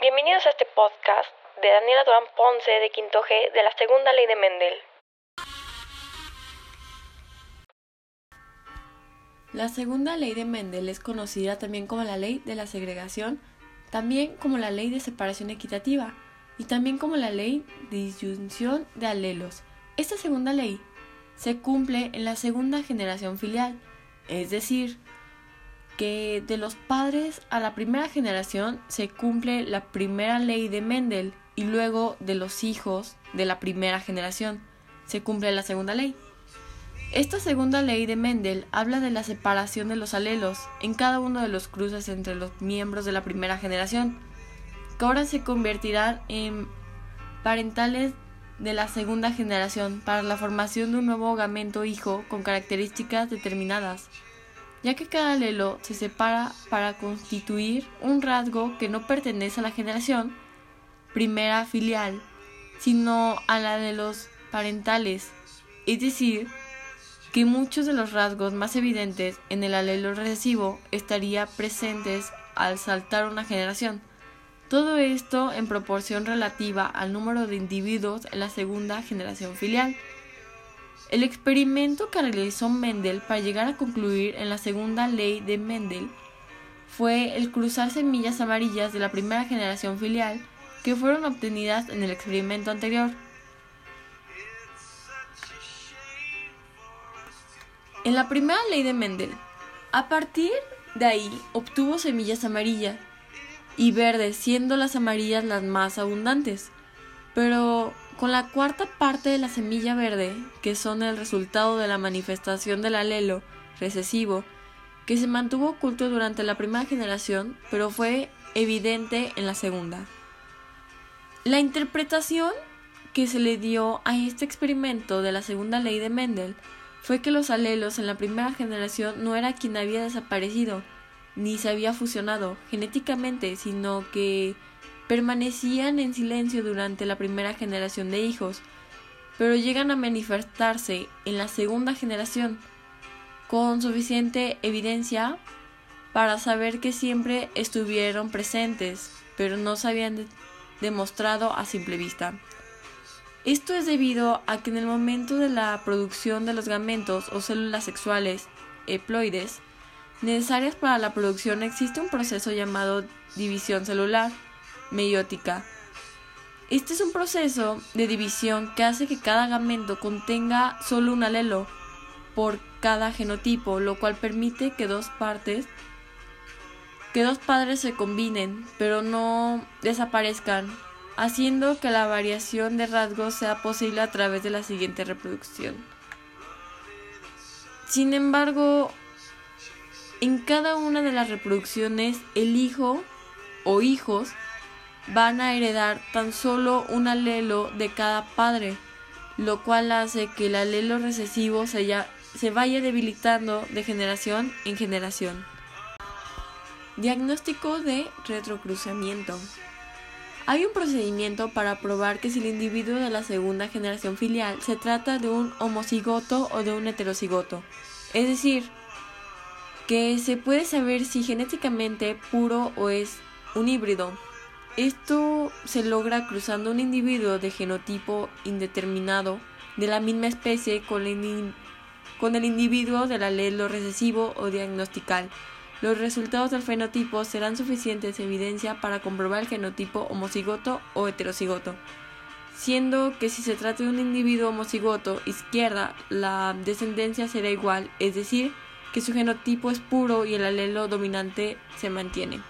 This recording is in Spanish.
Bienvenidos a este podcast de Daniela Durán Ponce de Quinto G de la segunda ley de Mendel. La segunda ley de Mendel es conocida también como la ley de la segregación, también como la ley de separación equitativa y también como la ley de disyunción de alelos. Esta segunda ley se cumple en la segunda generación filial, es decir, que de los padres a la primera generación se cumple la primera ley de Mendel y luego de los hijos de la primera generación se cumple la segunda ley. Esta segunda ley de Mendel habla de la separación de los alelos en cada uno de los cruces entre los miembros de la primera generación, que ahora se convertirán en parentales de la segunda generación para la formación de un nuevo gamento hijo con características determinadas ya que cada alelo se separa para constituir un rasgo que no pertenece a la generación primera filial, sino a la de los parentales, es decir, que muchos de los rasgos más evidentes en el alelo recesivo estarían presentes al saltar una generación. Todo esto en proporción relativa al número de individuos en la segunda generación filial. El experimento que realizó Mendel para llegar a concluir en la segunda ley de Mendel fue el cruzar semillas amarillas de la primera generación filial que fueron obtenidas en el experimento anterior. En la primera ley de Mendel, a partir de ahí obtuvo semillas amarillas y verdes, siendo las amarillas las más abundantes. Pero con la cuarta parte de la semilla verde, que son el resultado de la manifestación del alelo recesivo, que se mantuvo oculto durante la primera generación, pero fue evidente en la segunda. La interpretación que se le dio a este experimento de la segunda ley de Mendel fue que los alelos en la primera generación no era quien había desaparecido, ni se había fusionado genéticamente, sino que permanecían en silencio durante la primera generación de hijos, pero llegan a manifestarse en la segunda generación con suficiente evidencia para saber que siempre estuvieron presentes, pero no se habían demostrado a simple vista. Esto es debido a que en el momento de la producción de los gametos o células sexuales eploides necesarias para la producción existe un proceso llamado división celular meiótica. Este es un proceso de división que hace que cada gamento contenga solo un alelo por cada genotipo, lo cual permite que dos partes, que dos padres se combinen, pero no desaparezcan, haciendo que la variación de rasgos sea posible a través de la siguiente reproducción. Sin embargo, en cada una de las reproducciones, el hijo o hijos van a heredar tan solo un alelo de cada padre, lo cual hace que el alelo recesivo se, se vaya debilitando de generación en generación. Diagnóstico de retrocruzamiento. Hay un procedimiento para probar que si el individuo de la segunda generación filial se trata de un homocigoto o de un heterocigoto. Es decir, que se puede saber si genéticamente puro o es un híbrido. Esto se logra cruzando un individuo de genotipo indeterminado de la misma especie con el, con el individuo del alelo recesivo o diagnostical. Los resultados del fenotipo serán suficientes evidencia para comprobar el genotipo homocigoto o heterocigoto, siendo que si se trata de un individuo homocigoto izquierda, la descendencia será igual, es decir, que su genotipo es puro y el alelo dominante se mantiene.